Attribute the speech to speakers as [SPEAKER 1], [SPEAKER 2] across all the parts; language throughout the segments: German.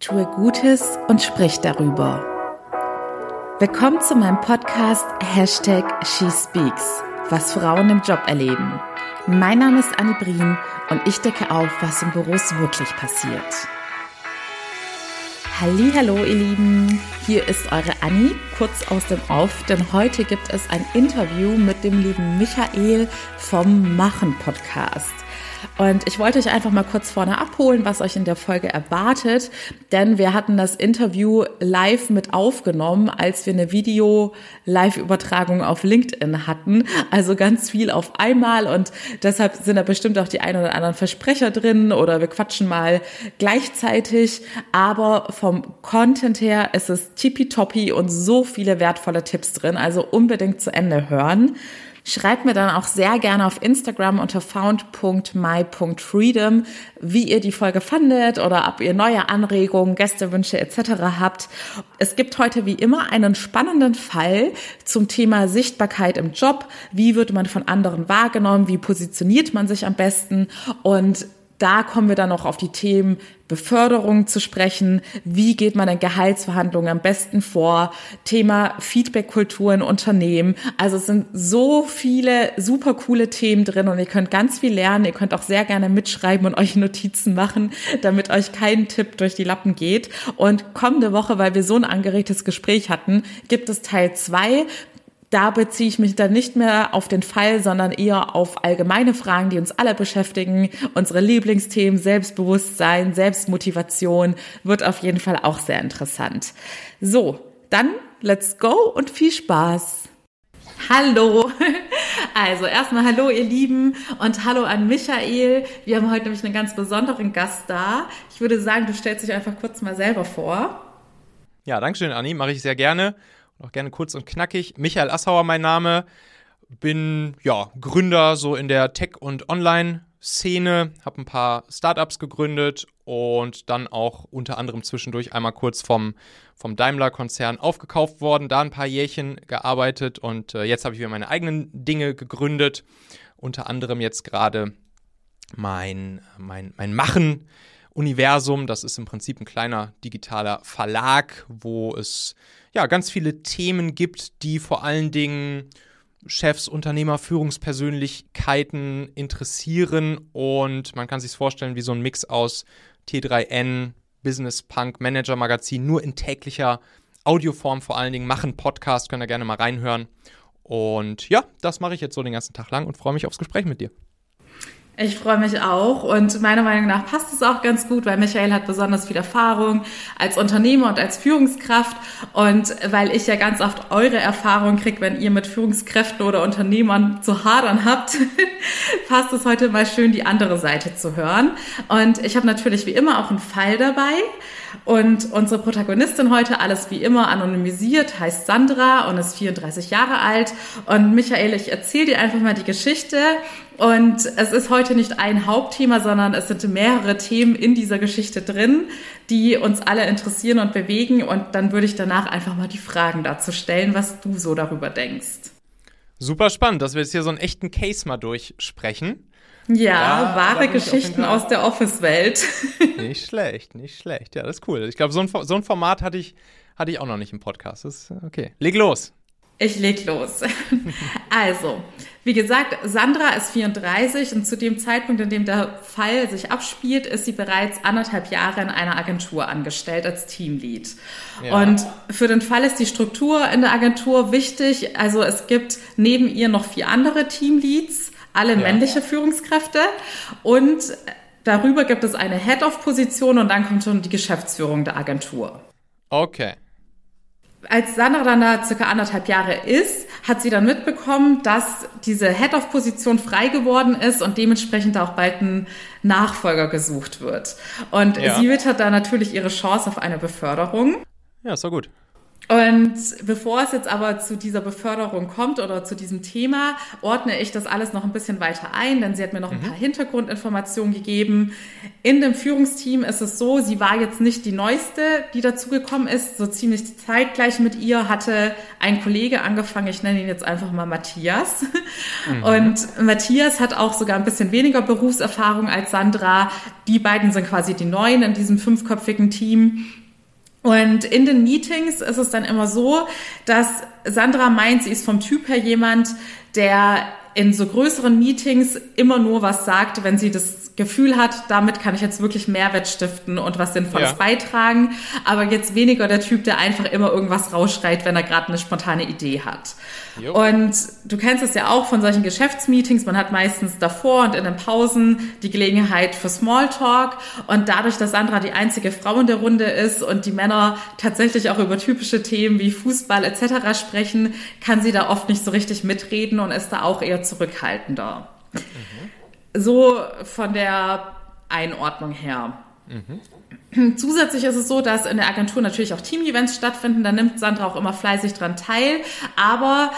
[SPEAKER 1] Tue Gutes und sprich darüber. Willkommen zu meinem Podcast Hashtag SheSpeaks, was Frauen im Job erleben. Mein Name ist Annie Brien und ich decke auf, was in Büros wirklich passiert. Hallo, ihr Lieben. Hier ist eure Annie, kurz aus dem Off, denn heute gibt es ein Interview mit dem lieben Michael vom Machen Podcast. Und ich wollte euch einfach mal kurz vorne abholen, was euch in der Folge erwartet, denn wir hatten das Interview live mit aufgenommen, als wir eine Video-Live-Übertragung auf LinkedIn hatten. Also ganz viel auf einmal und deshalb sind da bestimmt auch die ein oder anderen Versprecher drin oder wir quatschen mal gleichzeitig. Aber vom Content her ist es tippitoppi und so viele wertvolle Tipps drin. Also unbedingt zu Ende hören. Schreibt mir dann auch sehr gerne auf Instagram unter found.my.freedom, wie ihr die Folge fandet oder ob ihr neue Anregungen, Gästewünsche etc. habt. Es gibt heute wie immer einen spannenden Fall zum Thema Sichtbarkeit im Job. Wie wird man von anderen wahrgenommen? Wie positioniert man sich am besten? Und da kommen wir dann noch auf die Themen Beförderung zu sprechen. Wie geht man in Gehaltsverhandlungen am besten vor? Thema Feedbackkultur in Unternehmen. Also es sind so viele super coole Themen drin und ihr könnt ganz viel lernen. Ihr könnt auch sehr gerne mitschreiben und euch Notizen machen, damit euch kein Tipp durch die Lappen geht. Und kommende Woche, weil wir so ein angeregtes Gespräch hatten, gibt es Teil zwei da beziehe ich mich dann nicht mehr auf den Fall, sondern eher auf allgemeine Fragen, die uns alle beschäftigen. Unsere Lieblingsthemen, Selbstbewusstsein, Selbstmotivation, wird auf jeden Fall auch sehr interessant. So, dann let's go und viel Spaß. Hallo. Also erstmal hallo ihr Lieben und hallo an Michael. Wir haben heute nämlich einen ganz besonderen Gast da. Ich würde sagen, du stellst dich einfach kurz mal selber vor.
[SPEAKER 2] Ja, danke schön, Anni. Mache ich sehr gerne. Auch gerne kurz und knackig. Michael Assauer mein Name. Bin ja Gründer so in der Tech- und Online-Szene, habe ein paar Startups gegründet und dann auch unter anderem zwischendurch einmal kurz vom, vom Daimler-Konzern aufgekauft worden, da ein paar Jährchen gearbeitet und äh, jetzt habe ich wieder meine eigenen Dinge gegründet. Unter anderem jetzt gerade mein, mein, mein Machen. Universum, das ist im Prinzip ein kleiner digitaler Verlag, wo es ja, ganz viele Themen gibt, die vor allen Dingen Chefs, Unternehmer, Führungspersönlichkeiten interessieren und man kann sich vorstellen wie so ein Mix aus T3N, Business Punk, Manager Magazin, nur in täglicher Audioform vor allen Dingen machen Podcast, könnt ihr gerne mal reinhören. Und ja, das mache ich jetzt so den ganzen Tag lang und freue mich aufs Gespräch mit dir.
[SPEAKER 1] Ich freue mich auch und meiner Meinung nach passt es auch ganz gut, weil Michael hat besonders viel Erfahrung als Unternehmer und als Führungskraft und weil ich ja ganz oft eure Erfahrung kriege, wenn ihr mit Führungskräften oder Unternehmern zu hadern habt, passt es heute mal schön, die andere Seite zu hören. Und ich habe natürlich wie immer auch einen Fall dabei. Und unsere Protagonistin heute, alles wie immer anonymisiert, heißt Sandra und ist 34 Jahre alt. Und Michael, ich erzähle dir einfach mal die Geschichte. Und es ist heute nicht ein Hauptthema, sondern es sind mehrere Themen in dieser Geschichte drin, die uns alle interessieren und bewegen. Und dann würde ich danach einfach mal die Fragen dazu stellen, was du so darüber denkst.
[SPEAKER 2] Super spannend, dass wir jetzt hier so einen echten Case mal durchsprechen.
[SPEAKER 1] Ja, ja wahre Geschichten aus der Office-Welt.
[SPEAKER 2] Nicht schlecht, nicht schlecht. Ja, das ist cool. Ich glaube, so ein, so ein Format hatte ich, hatte ich auch noch nicht im Podcast. Das ist okay. Leg los.
[SPEAKER 1] Ich leg los. Also, wie gesagt, Sandra ist 34 und zu dem Zeitpunkt, in dem der Fall sich abspielt, ist sie bereits anderthalb Jahre in einer Agentur angestellt als Teamlead. Ja. Und für den Fall ist die Struktur in der Agentur wichtig. Also es gibt neben ihr noch vier andere Teamleads alle ja. männliche Führungskräfte und darüber gibt es eine Head-of-Position und dann kommt schon die Geschäftsführung der Agentur.
[SPEAKER 2] Okay.
[SPEAKER 1] Als Sandra dann da circa anderthalb Jahre ist, hat sie dann mitbekommen, dass diese Head-of-Position frei geworden ist und dementsprechend auch bald ein Nachfolger gesucht wird. Und ja. sie wittert da natürlich ihre Chance auf eine Beförderung.
[SPEAKER 2] Ja, ist doch gut.
[SPEAKER 1] Und bevor es jetzt aber zu dieser Beförderung kommt oder zu diesem Thema, ordne ich das alles noch ein bisschen weiter ein, denn sie hat mir noch ein mhm. paar Hintergrundinformationen gegeben. In dem Führungsteam ist es so, sie war jetzt nicht die neueste, die dazugekommen ist. So ziemlich zeitgleich mit ihr hatte ein Kollege angefangen, ich nenne ihn jetzt einfach mal Matthias. Mhm. Und Matthias hat auch sogar ein bisschen weniger Berufserfahrung als Sandra. Die beiden sind quasi die Neuen in diesem fünfköpfigen Team. Und in den Meetings ist es dann immer so, dass Sandra meint, sie ist vom Typ her jemand, der in so größeren Meetings immer nur was sagt, wenn sie das Gefühl hat, damit kann ich jetzt wirklich Mehrwert stiften und was Sinnvolles ja. beitragen, aber jetzt weniger der Typ, der einfach immer irgendwas rausschreit, wenn er gerade eine spontane Idee hat. Jo. Und du kennst es ja auch von solchen Geschäftsmeetings, man hat meistens davor und in den Pausen die Gelegenheit für Smalltalk und dadurch, dass Sandra die einzige Frau in der Runde ist und die Männer tatsächlich auch über typische Themen wie Fußball etc. sprechen, kann sie da oft nicht so richtig mitreden und ist da auch eher zurückhaltender. Mhm so von der Einordnung her. Mhm. Zusätzlich ist es so, dass in der Agentur natürlich auch Team-Events stattfinden. Da nimmt Sandra auch immer fleißig dran teil. Aber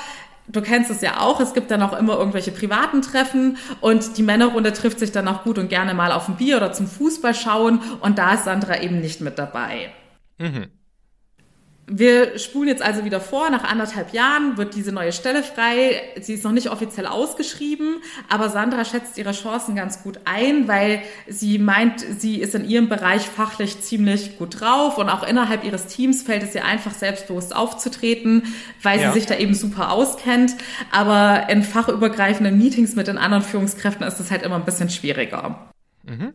[SPEAKER 1] du kennst es ja auch, es gibt dann auch immer irgendwelche privaten Treffen und die Männerrunde trifft sich dann auch gut und gerne mal auf ein Bier oder zum Fußball schauen und da ist Sandra eben nicht mit dabei. Mhm. Wir spulen jetzt also wieder vor. Nach anderthalb Jahren wird diese neue Stelle frei. Sie ist noch nicht offiziell ausgeschrieben, aber Sandra schätzt ihre Chancen ganz gut ein, weil sie meint, sie ist in ihrem Bereich fachlich ziemlich gut drauf und auch innerhalb ihres Teams fällt es ihr einfach selbstbewusst aufzutreten, weil ja. sie sich da eben super auskennt. Aber in fachübergreifenden Meetings mit den anderen Führungskräften ist es halt immer ein bisschen schwieriger. Mhm.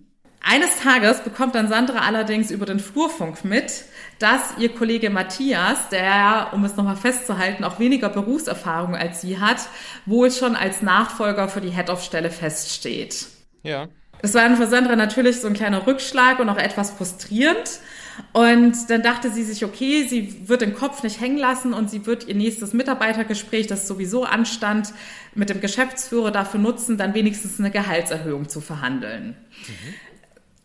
[SPEAKER 1] Eines Tages bekommt dann Sandra allerdings über den Flurfunk mit, dass ihr Kollege Matthias, der, um es nochmal festzuhalten, auch weniger Berufserfahrung als sie hat, wohl schon als Nachfolger für die Head-of-Stelle feststeht.
[SPEAKER 2] Ja.
[SPEAKER 1] Das war für Sandra natürlich so ein kleiner Rückschlag und auch etwas frustrierend. Und dann dachte sie sich, okay, sie wird den Kopf nicht hängen lassen und sie wird ihr nächstes Mitarbeitergespräch, das sowieso anstand, mit dem Geschäftsführer dafür nutzen, dann wenigstens eine Gehaltserhöhung zu verhandeln. Mhm.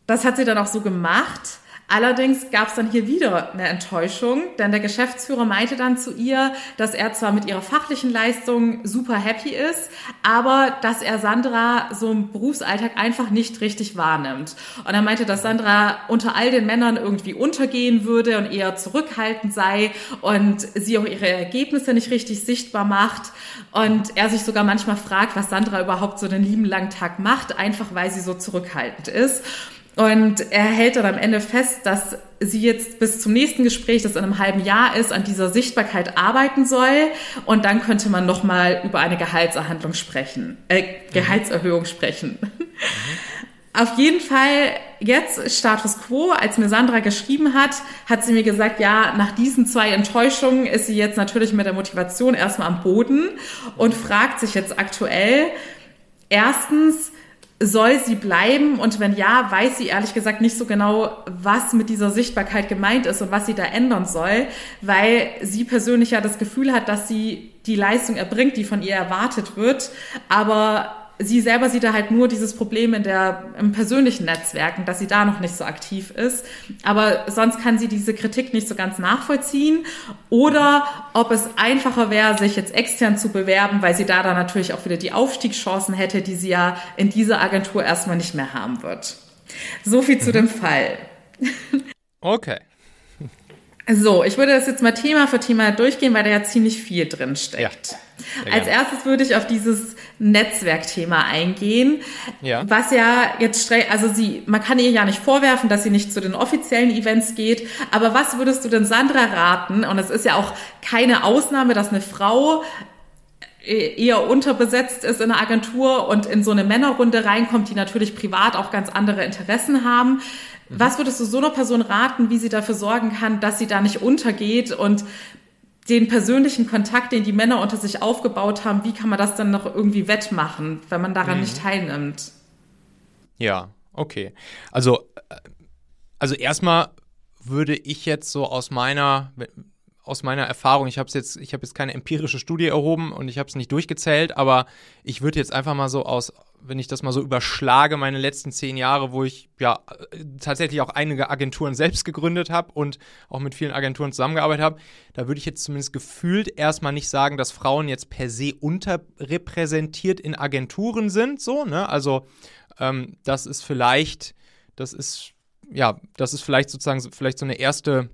[SPEAKER 1] Das hat sie dann auch so gemacht. Allerdings gab es dann hier wieder eine Enttäuschung, denn der Geschäftsführer meinte dann zu ihr, dass er zwar mit ihrer fachlichen Leistung super happy ist, aber dass er Sandra so im Berufsalltag einfach nicht richtig wahrnimmt. Und er meinte, dass Sandra unter all den Männern irgendwie untergehen würde und eher zurückhaltend sei und sie auch ihre Ergebnisse nicht richtig sichtbar macht. Und er sich sogar manchmal fragt, was Sandra überhaupt so den lieben langen Tag macht, einfach weil sie so zurückhaltend ist. Und er hält dann am Ende fest, dass sie jetzt bis zum nächsten Gespräch, das in einem halben Jahr ist, an dieser Sichtbarkeit arbeiten soll. Und dann könnte man nochmal über eine Gehaltserhandlung sprechen, äh, Gehaltserhöhung sprechen. Mhm. Auf jeden Fall jetzt Status quo, als mir Sandra geschrieben hat, hat sie mir gesagt, ja, nach diesen zwei Enttäuschungen ist sie jetzt natürlich mit der Motivation erstmal am Boden und fragt sich jetzt aktuell, erstens, soll sie bleiben? Und wenn ja, weiß sie ehrlich gesagt nicht so genau, was mit dieser Sichtbarkeit gemeint ist und was sie da ändern soll, weil sie persönlich ja das Gefühl hat, dass sie die Leistung erbringt, die von ihr erwartet wird, aber sie selber sieht da halt nur dieses Problem in der, im persönlichen Netzwerken, dass sie da noch nicht so aktiv ist. Aber sonst kann sie diese Kritik nicht so ganz nachvollziehen. Oder ob es einfacher wäre, sich jetzt extern zu bewerben, weil sie da dann natürlich auch wieder die Aufstiegschancen hätte, die sie ja in dieser Agentur erstmal nicht mehr haben wird. So viel zu mhm. dem Fall.
[SPEAKER 2] Okay.
[SPEAKER 1] So, ich würde das jetzt mal Thema für Thema durchgehen, weil da ja ziemlich viel drin steckt. Ja, Als erstes würde ich auf dieses Netzwerkthema eingehen, ja. was ja jetzt also sie, man kann ihr ja nicht vorwerfen, dass sie nicht zu den offiziellen Events geht, aber was würdest du denn Sandra raten? Und es ist ja auch keine Ausnahme, dass eine Frau äh, eher unterbesetzt ist in einer Agentur und in so eine Männerrunde reinkommt, die natürlich privat auch ganz andere Interessen haben. Mhm. Was würdest du so einer Person raten, wie sie dafür sorgen kann, dass sie da nicht untergeht und den persönlichen Kontakt, den die Männer unter sich aufgebaut haben, wie kann man das dann noch irgendwie wettmachen, wenn man daran mhm. nicht teilnimmt?
[SPEAKER 2] Ja, okay. Also, äh, also erstmal würde ich jetzt so aus meiner aus meiner Erfahrung, ich habe jetzt, ich habe jetzt keine empirische Studie erhoben und ich habe es nicht durchgezählt, aber ich würde jetzt einfach mal so aus wenn ich das mal so überschlage, meine letzten zehn Jahre, wo ich ja tatsächlich auch einige Agenturen selbst gegründet habe und auch mit vielen Agenturen zusammengearbeitet habe, da würde ich jetzt zumindest gefühlt erstmal nicht sagen, dass Frauen jetzt per se unterrepräsentiert in Agenturen sind, so, ne? Also ähm, das ist vielleicht, das ist, ja, das ist vielleicht sozusagen vielleicht so eine erste,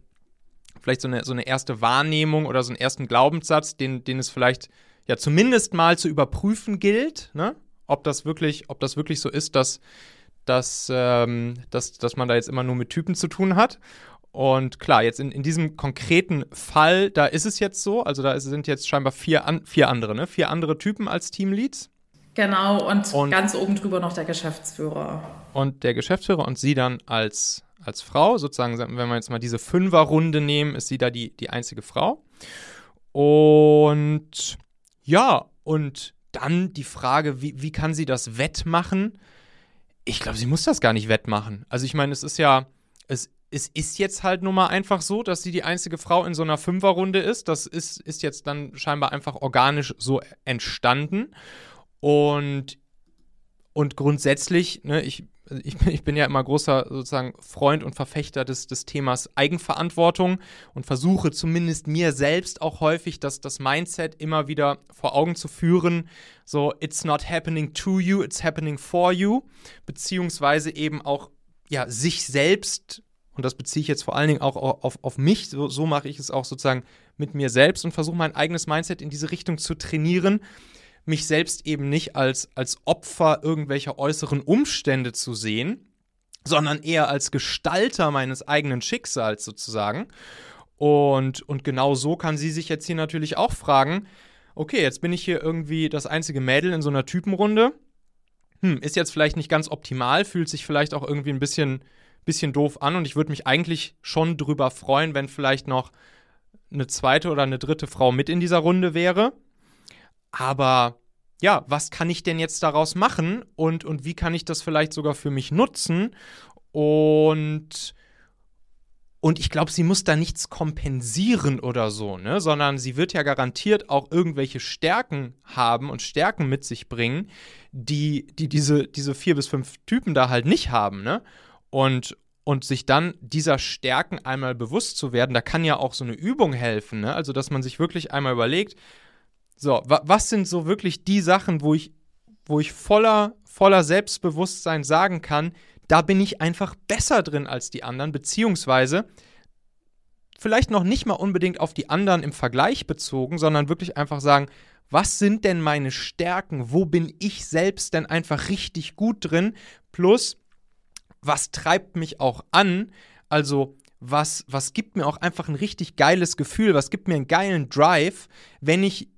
[SPEAKER 2] vielleicht so eine, so eine erste Wahrnehmung oder so einen ersten Glaubenssatz, den, den es vielleicht ja zumindest mal zu überprüfen gilt, ne? Ob das wirklich, ob das wirklich so ist, dass, dass, ähm, dass, dass man da jetzt immer nur mit Typen zu tun hat. Und klar, jetzt in, in diesem konkreten Fall, da ist es jetzt so, also da sind jetzt scheinbar vier, an, vier andere, ne? Vier andere Typen als Teamleads.
[SPEAKER 1] Genau, und, und ganz oben drüber noch der Geschäftsführer.
[SPEAKER 2] Und der Geschäftsführer und sie dann als, als Frau, sozusagen, wenn wir jetzt mal diese Fünferrunde nehmen, ist sie da die, die einzige Frau. Und ja, und dann die Frage, wie, wie kann sie das wettmachen? Ich glaube, sie muss das gar nicht wettmachen. Also ich meine, es ist ja, es, es ist jetzt halt nun mal einfach so, dass sie die einzige Frau in so einer Fünferrunde ist. Das ist, ist jetzt dann scheinbar einfach organisch so entstanden. Und, und grundsätzlich, ne, ich also ich, ich, bin ja immer großer sozusagen Freund und Verfechter des, des Themas Eigenverantwortung und versuche zumindest mir selbst auch häufig das, das Mindset immer wieder vor Augen zu führen. So, it's not happening to you, it's happening for you. Beziehungsweise eben auch, ja, sich selbst, und das beziehe ich jetzt vor allen Dingen auch auf, auf mich, so, so mache ich es auch sozusagen mit mir selbst und versuche mein eigenes Mindset in diese Richtung zu trainieren mich selbst eben nicht als, als Opfer irgendwelcher äußeren Umstände zu sehen, sondern eher als Gestalter meines eigenen Schicksals sozusagen. Und, und genau so kann sie sich jetzt hier natürlich auch fragen, okay, jetzt bin ich hier irgendwie das einzige Mädel in so einer Typenrunde. Hm, ist jetzt vielleicht nicht ganz optimal, fühlt sich vielleicht auch irgendwie ein bisschen, bisschen doof an und ich würde mich eigentlich schon drüber freuen, wenn vielleicht noch eine zweite oder eine dritte Frau mit in dieser Runde wäre. Aber ja, was kann ich denn jetzt daraus machen und, und wie kann ich das vielleicht sogar für mich nutzen? Und, und ich glaube, sie muss da nichts kompensieren oder so, ne? Sondern sie wird ja garantiert auch irgendwelche Stärken haben und Stärken mit sich bringen, die, die diese, diese vier bis fünf Typen da halt nicht haben, ne? Und, und sich dann dieser Stärken einmal bewusst zu werden, da kann ja auch so eine Übung helfen, ne? Also, dass man sich wirklich einmal überlegt, so, wa was sind so wirklich die Sachen, wo ich, wo ich voller, voller Selbstbewusstsein sagen kann, da bin ich einfach besser drin als die anderen, beziehungsweise vielleicht noch nicht mal unbedingt auf die anderen im Vergleich bezogen, sondern wirklich einfach sagen, was sind denn meine Stärken? Wo bin ich selbst denn einfach richtig gut drin? Plus, was treibt mich auch an? Also, was, was gibt mir auch einfach ein richtig geiles Gefühl? Was gibt mir einen geilen Drive, wenn ich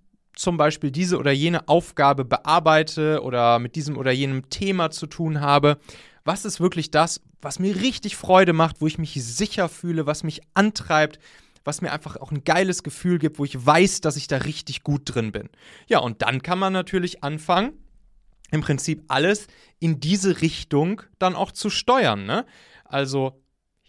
[SPEAKER 2] zum Beispiel diese oder jene Aufgabe bearbeite oder mit diesem oder jenem Thema zu tun habe. Was ist wirklich das, was mir richtig Freude macht, wo ich mich sicher fühle, was mich antreibt, was mir einfach auch ein geiles Gefühl gibt, wo ich weiß, dass ich da richtig gut drin bin. Ja, und dann kann man natürlich anfangen, im Prinzip alles in diese Richtung dann auch zu steuern. Ne? Also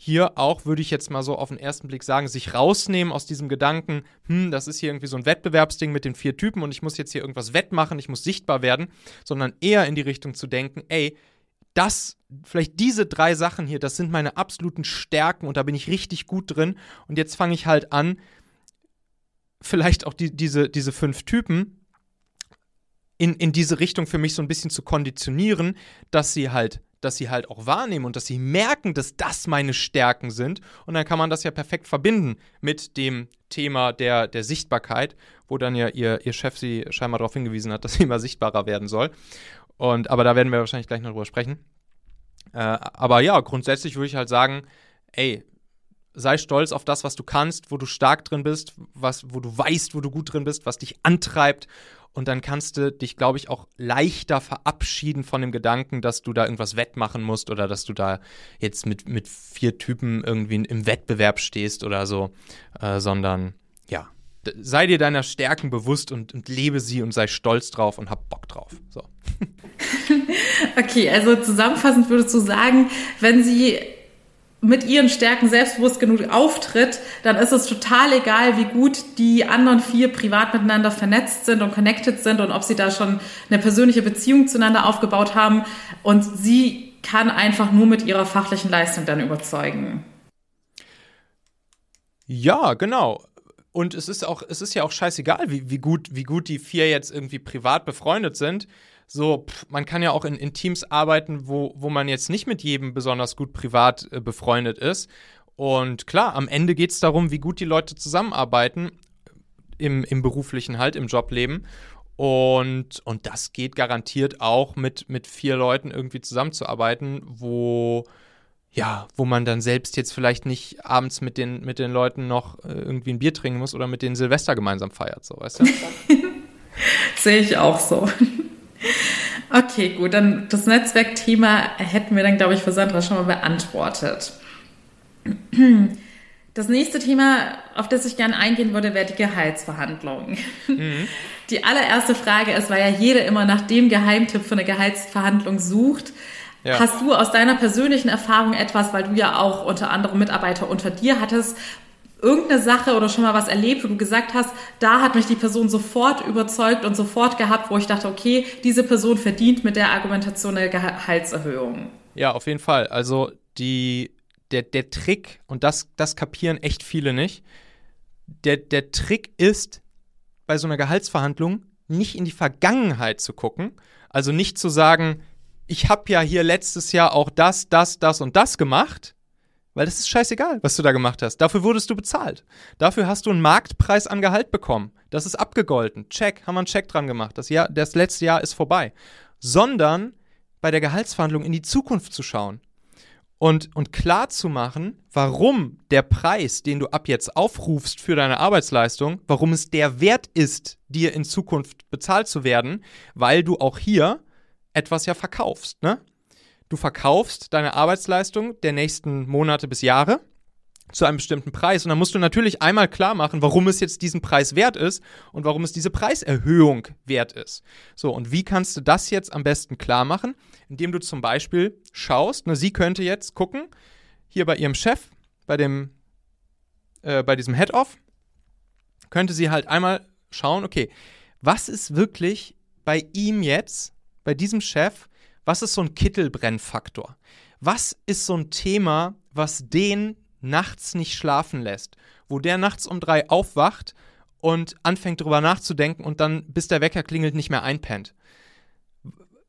[SPEAKER 2] hier auch, würde ich jetzt mal so auf den ersten Blick sagen, sich rausnehmen aus diesem Gedanken, hm, das ist hier irgendwie so ein Wettbewerbsding mit den vier Typen und ich muss jetzt hier irgendwas wettmachen, ich muss sichtbar werden, sondern eher in die Richtung zu denken, ey, das, vielleicht diese drei Sachen hier, das sind meine absoluten Stärken und da bin ich richtig gut drin und jetzt fange ich halt an, vielleicht auch die, diese, diese fünf Typen in, in diese Richtung für mich so ein bisschen zu konditionieren, dass sie halt dass sie halt auch wahrnehmen und dass sie merken, dass das meine Stärken sind. Und dann kann man das ja perfekt verbinden mit dem Thema der, der Sichtbarkeit, wo dann ja ihr, ihr Chef sie scheinbar darauf hingewiesen hat, dass sie immer sichtbarer werden soll. Und, aber da werden wir wahrscheinlich gleich noch drüber sprechen. Äh, aber ja, grundsätzlich würde ich halt sagen, ey, sei stolz auf das, was du kannst, wo du stark drin bist, was, wo du weißt, wo du gut drin bist, was dich antreibt und dann kannst du dich, glaube ich, auch leichter verabschieden von dem Gedanken, dass du da irgendwas wettmachen musst oder dass du da jetzt mit, mit vier Typen irgendwie im Wettbewerb stehst oder so, äh, sondern ja, sei dir deiner Stärken bewusst und, und lebe sie und sei stolz drauf und hab Bock drauf. So.
[SPEAKER 1] okay, also zusammenfassend würdest du sagen, wenn sie mit ihren Stärken selbstbewusst genug auftritt, dann ist es total egal, wie gut die anderen vier privat miteinander vernetzt sind und connected sind und ob sie da schon eine persönliche Beziehung zueinander aufgebaut haben. Und sie kann einfach nur mit ihrer fachlichen Leistung dann überzeugen.
[SPEAKER 2] Ja, genau. Und es ist auch, es ist ja auch scheißegal, wie, wie, gut, wie gut die vier jetzt irgendwie privat befreundet sind. So, pff, man kann ja auch in, in, Teams arbeiten, wo, wo man jetzt nicht mit jedem besonders gut privat äh, befreundet ist. Und klar, am Ende geht es darum, wie gut die Leute zusammenarbeiten im, im beruflichen halt, im Jobleben. Und, und das geht garantiert auch mit, mit vier Leuten irgendwie zusammenzuarbeiten, wo, ja, wo man dann selbst jetzt vielleicht nicht abends mit den, mit den Leuten noch äh, irgendwie ein Bier trinken muss oder mit denen Silvester gemeinsam feiert, so weißt du?
[SPEAKER 1] Sehe ich auch so. Okay, gut, dann das Netzwerkthema hätten wir dann, glaube ich, für Sandra schon mal beantwortet. Das nächste Thema, auf das ich gerne eingehen würde, wäre die Gehaltsverhandlung. Mhm. Die allererste Frage ist, weil ja jeder immer nach dem Geheimtipp für eine Gehaltsverhandlung sucht. Ja. Hast du aus deiner persönlichen Erfahrung etwas, weil du ja auch unter anderem Mitarbeiter unter dir hattest, irgendeine Sache oder schon mal was erlebt, wo du gesagt hast, da hat mich die Person sofort überzeugt und sofort gehabt, wo ich dachte, okay, diese Person verdient mit der Argumentation eine Gehaltserhöhung?
[SPEAKER 2] Ja, auf jeden Fall. Also die, der, der Trick, und das, das kapieren echt viele nicht, der, der Trick ist, bei so einer Gehaltsverhandlung nicht in die Vergangenheit zu gucken, also nicht zu sagen, ich habe ja hier letztes Jahr auch das, das, das und das gemacht, weil das ist scheißegal, was du da gemacht hast. Dafür wurdest du bezahlt. Dafür hast du einen Marktpreis an Gehalt bekommen. Das ist abgegolten. Check, haben wir einen Check dran gemacht. Das, Jahr, das letzte Jahr ist vorbei. Sondern bei der Gehaltsverhandlung in die Zukunft zu schauen und, und klar zu machen, warum der Preis, den du ab jetzt aufrufst für deine Arbeitsleistung, warum es der Wert ist, dir in Zukunft bezahlt zu werden, weil du auch hier etwas ja verkaufst. Ne? Du verkaufst deine Arbeitsleistung der nächsten Monate bis Jahre zu einem bestimmten Preis. Und dann musst du natürlich einmal klar machen, warum es jetzt diesen Preis wert ist und warum es diese Preiserhöhung wert ist. So, und wie kannst du das jetzt am besten klar machen? Indem du zum Beispiel schaust, ne, sie könnte jetzt gucken, hier bei ihrem Chef, bei dem, äh, bei diesem Head-Off, könnte sie halt einmal schauen, okay, was ist wirklich bei ihm jetzt bei diesem Chef, was ist so ein Kittelbrennfaktor? Was ist so ein Thema, was den nachts nicht schlafen lässt? Wo der nachts um drei aufwacht und anfängt drüber nachzudenken und dann, bis der Wecker klingelt, nicht mehr einpennt.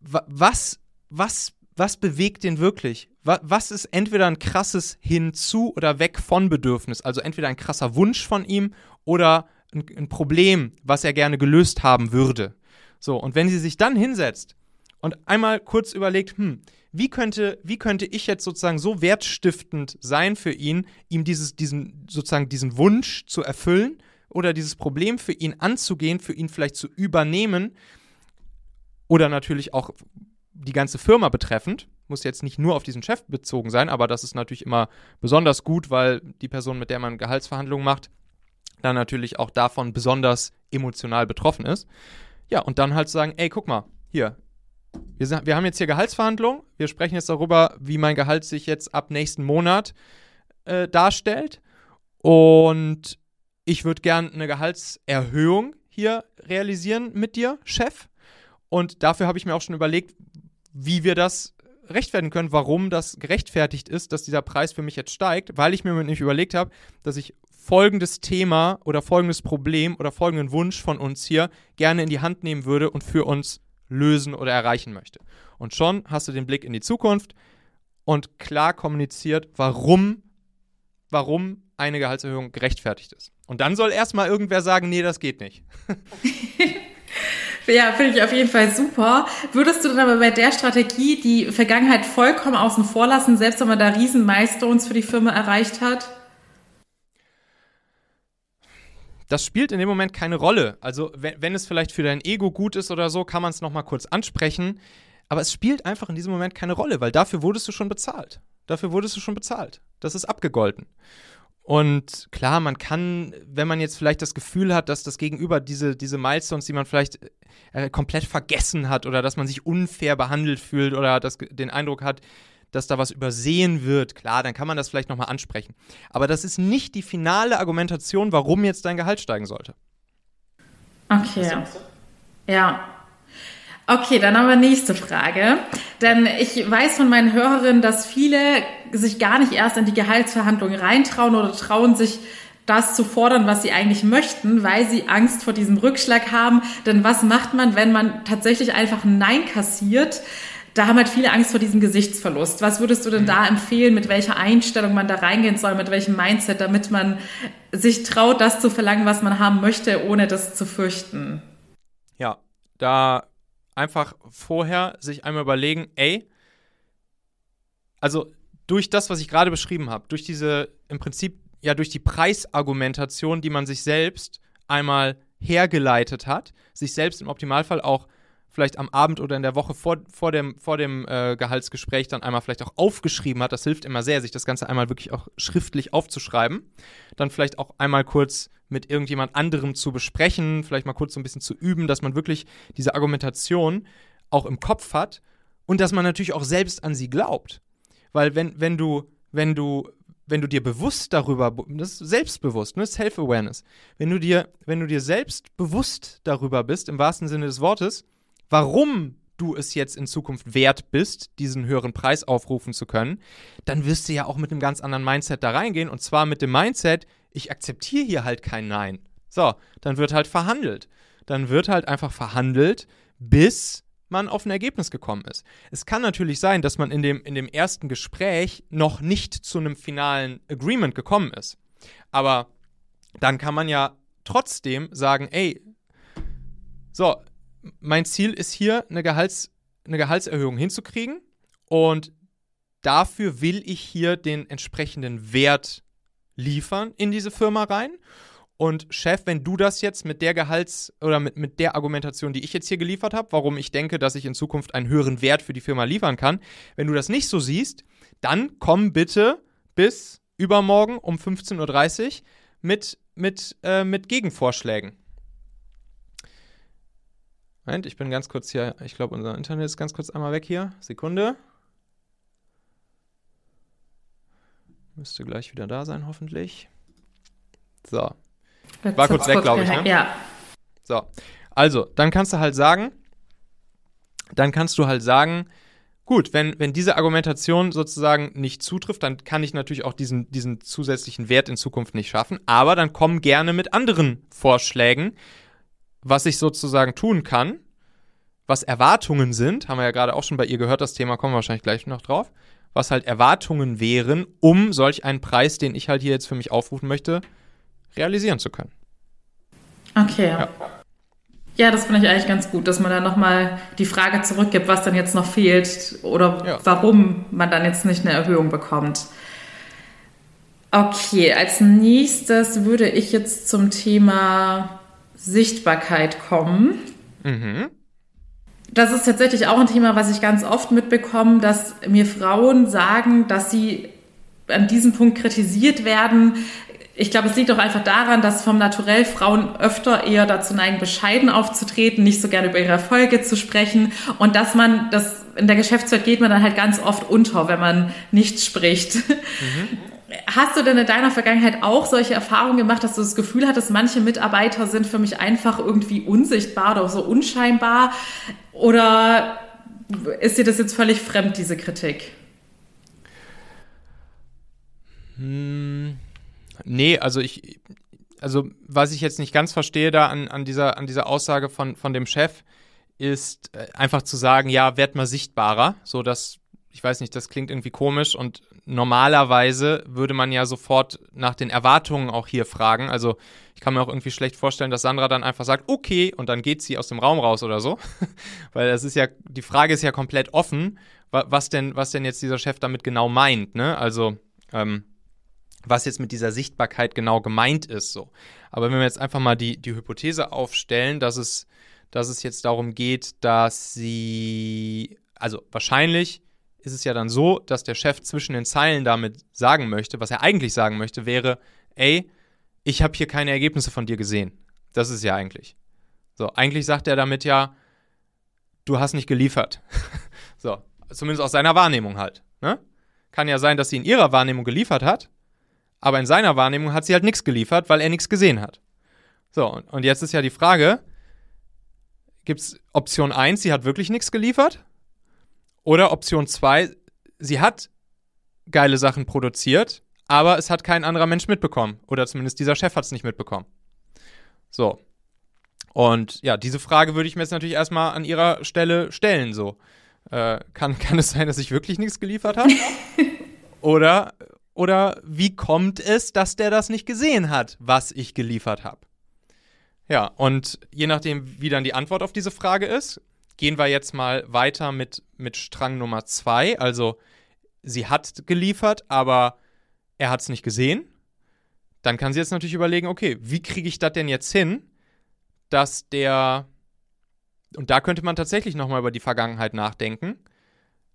[SPEAKER 2] Was, was, was bewegt den wirklich? Was ist entweder ein krasses Hinzu- oder Weg von Bedürfnis? Also entweder ein krasser Wunsch von ihm oder ein, ein Problem, was er gerne gelöst haben würde. So, und wenn sie sich dann hinsetzt und einmal kurz überlegt, hm, wie könnte, wie könnte ich jetzt sozusagen so wertstiftend sein für ihn, ihm dieses, diesen, sozusagen diesen Wunsch zu erfüllen oder dieses Problem für ihn anzugehen, für ihn vielleicht zu übernehmen oder natürlich auch die ganze Firma betreffend. Muss jetzt nicht nur auf diesen Chef bezogen sein, aber das ist natürlich immer besonders gut, weil die Person, mit der man Gehaltsverhandlungen macht, dann natürlich auch davon besonders emotional betroffen ist. Ja, und dann halt sagen, ey, guck mal, hier, wir, wir haben jetzt hier Gehaltsverhandlungen. Wir sprechen jetzt darüber, wie mein Gehalt sich jetzt ab nächsten Monat äh, darstellt. Und ich würde gern eine Gehaltserhöhung hier realisieren mit dir, Chef. Und dafür habe ich mir auch schon überlegt, wie wir das rechtfertigen können, warum das gerechtfertigt ist, dass dieser Preis für mich jetzt steigt, weil ich mir nämlich überlegt habe, dass ich folgendes Thema oder folgendes Problem oder folgenden Wunsch von uns hier gerne in die Hand nehmen würde und für uns lösen oder erreichen möchte. Und schon hast du den Blick in die Zukunft und klar kommuniziert, warum, warum eine Gehaltserhöhung gerechtfertigt ist. Und dann soll erstmal irgendwer sagen, nee, das geht nicht.
[SPEAKER 1] Ja, finde ich auf jeden Fall super. Würdest du dann aber bei der Strategie die Vergangenheit vollkommen außen vor lassen, selbst wenn man da riesen Milestones für die Firma erreicht hat?
[SPEAKER 2] Das spielt in dem Moment keine Rolle. Also, wenn, wenn es vielleicht für dein Ego gut ist oder so, kann man es nochmal kurz ansprechen. Aber es spielt einfach in diesem Moment keine Rolle, weil dafür wurdest du schon bezahlt. Dafür wurdest du schon bezahlt. Das ist abgegolten. Und klar, man kann, wenn man jetzt vielleicht das Gefühl hat, dass das Gegenüber diese, diese Milestones, die man vielleicht äh, komplett vergessen hat oder dass man sich unfair behandelt fühlt oder das, den Eindruck hat, dass da was übersehen wird, klar, dann kann man das vielleicht nochmal ansprechen. Aber das ist nicht die finale Argumentation, warum jetzt dein Gehalt steigen sollte.
[SPEAKER 1] Okay. Ja. Okay, dann haben wir nächste Frage. Denn ich weiß von meinen Hörerinnen, dass viele sich gar nicht erst in die Gehaltsverhandlungen reintrauen oder trauen sich das zu fordern, was sie eigentlich möchten, weil sie Angst vor diesem Rückschlag haben. Denn was macht man, wenn man tatsächlich einfach ein Nein kassiert? Da haben halt viele Angst vor diesem Gesichtsverlust. Was würdest du denn da empfehlen, mit welcher Einstellung man da reingehen soll, mit welchem Mindset, damit man sich traut, das zu verlangen, was man haben möchte, ohne das zu fürchten?
[SPEAKER 2] Ja, da einfach vorher sich einmal überlegen, ey, also durch das, was ich gerade beschrieben habe, durch diese im Prinzip ja durch die Preisargumentation, die man sich selbst einmal hergeleitet hat, sich selbst im Optimalfall auch vielleicht am Abend oder in der Woche vor, vor dem, vor dem äh, Gehaltsgespräch dann einmal vielleicht auch aufgeschrieben hat. Das hilft immer sehr, sich das Ganze einmal wirklich auch schriftlich aufzuschreiben. Dann vielleicht auch einmal kurz mit irgendjemand anderem zu besprechen, vielleicht mal kurz so ein bisschen zu üben, dass man wirklich diese Argumentation auch im Kopf hat und dass man natürlich auch selbst an sie glaubt. Weil wenn, wenn du, wenn du wenn du dir bewusst darüber, das ist selbstbewusst, ne, Self-Awareness, wenn du dir, wenn du dir selbst bewusst darüber bist, im wahrsten Sinne des Wortes, warum du es jetzt in Zukunft wert bist, diesen höheren Preis aufrufen zu können, dann wirst du ja auch mit einem ganz anderen Mindset da reingehen und zwar mit dem Mindset, ich akzeptiere hier halt kein Nein. So, dann wird halt verhandelt. Dann wird halt einfach verhandelt, bis man auf ein Ergebnis gekommen ist. Es kann natürlich sein, dass man in dem, in dem ersten Gespräch noch nicht zu einem finalen Agreement gekommen ist. Aber dann kann man ja trotzdem sagen, ey, so, mein Ziel ist hier, eine, Gehalts, eine Gehaltserhöhung hinzukriegen und dafür will ich hier den entsprechenden Wert liefern in diese Firma rein und Chef, wenn du das jetzt mit der Gehalts- oder mit, mit der Argumentation, die ich jetzt hier geliefert habe, warum ich denke, dass ich in Zukunft einen höheren Wert für die Firma liefern kann, wenn du das nicht so siehst, dann komm bitte bis übermorgen um 15.30 Uhr mit, mit, äh, mit Gegenvorschlägen. Moment, ich bin ganz kurz hier. Ich glaube, unser Internet ist ganz kurz einmal weg hier. Sekunde. Müsste gleich wieder da sein, hoffentlich. So. War kurz weg, glaube ich. Ne? Ja. So. Also, dann kannst du halt sagen, dann kannst du halt sagen, gut, wenn, wenn diese Argumentation sozusagen nicht zutrifft, dann kann ich natürlich auch diesen, diesen zusätzlichen Wert in Zukunft nicht schaffen. Aber dann komm gerne mit anderen Vorschlägen, was ich sozusagen tun kann, was Erwartungen sind, haben wir ja gerade auch schon bei ihr gehört, das Thema kommen wir wahrscheinlich gleich noch drauf, was halt Erwartungen wären, um solch einen Preis, den ich halt hier jetzt für mich aufrufen möchte, realisieren zu können.
[SPEAKER 1] Okay. Ja. ja das finde ich eigentlich ganz gut, dass man dann nochmal die Frage zurückgibt, was dann jetzt noch fehlt oder ja. warum man dann jetzt nicht eine Erhöhung bekommt. Okay, als nächstes würde ich jetzt zum Thema Sichtbarkeit kommen. Mhm. Das ist tatsächlich auch ein Thema, was ich ganz oft mitbekomme, dass mir Frauen sagen, dass sie an diesem Punkt kritisiert werden, ich glaube, es liegt auch einfach daran, dass vom Naturell Frauen öfter eher dazu neigen, bescheiden aufzutreten, nicht so gerne über ihre Erfolge zu sprechen und dass man das in der Geschäftswelt geht man dann halt ganz oft unter, wenn man nicht spricht. Mhm. Hast du denn in deiner Vergangenheit auch solche Erfahrungen gemacht, dass du das Gefühl hattest, manche Mitarbeiter sind für mich einfach irgendwie unsichtbar oder so unscheinbar? Oder ist dir das jetzt völlig fremd, diese Kritik?
[SPEAKER 2] Hm. Nee, also ich, also was ich jetzt nicht ganz verstehe da an, an, dieser, an dieser Aussage von, von dem Chef, ist äh, einfach zu sagen, ja, werd mal sichtbarer, so dass, ich weiß nicht, das klingt irgendwie komisch und normalerweise würde man ja sofort nach den Erwartungen auch hier fragen. Also ich kann mir auch irgendwie schlecht vorstellen, dass Sandra dann einfach sagt, okay, und dann geht sie aus dem Raum raus oder so. Weil das ist ja, die Frage ist ja komplett offen, was denn, was denn jetzt dieser Chef damit genau meint, ne? Also, ähm, was jetzt mit dieser Sichtbarkeit genau gemeint ist. So. Aber wenn wir jetzt einfach mal die, die Hypothese aufstellen, dass es, dass es jetzt darum geht, dass sie, also wahrscheinlich ist es ja dann so, dass der Chef zwischen den Zeilen damit sagen möchte, was er eigentlich sagen möchte, wäre, ey, ich habe hier keine Ergebnisse von dir gesehen. Das ist ja eigentlich. So, eigentlich sagt er damit ja, du hast nicht geliefert. so, zumindest aus seiner Wahrnehmung halt. Ne? Kann ja sein, dass sie in ihrer Wahrnehmung geliefert hat, aber in seiner Wahrnehmung hat sie halt nichts geliefert, weil er nichts gesehen hat. So, und jetzt ist ja die Frage, gibt es Option 1, sie hat wirklich nichts geliefert? Oder Option 2, sie hat geile Sachen produziert, aber es hat kein anderer Mensch mitbekommen. Oder zumindest dieser Chef hat es nicht mitbekommen. So. Und ja, diese Frage würde ich mir jetzt natürlich erstmal an ihrer Stelle stellen. So. Äh, kann, kann es sein, dass ich wirklich nichts geliefert habe? oder, oder wie kommt es, dass der das nicht gesehen hat, was ich geliefert habe? Ja, und je nachdem, wie dann die Antwort auf diese Frage ist, gehen wir jetzt mal weiter mit, mit Strang Nummer zwei. Also, sie hat geliefert, aber er hat es nicht gesehen. Dann kann sie jetzt natürlich überlegen, okay, wie kriege ich das denn jetzt hin, dass der, und da könnte man tatsächlich nochmal über die Vergangenheit nachdenken,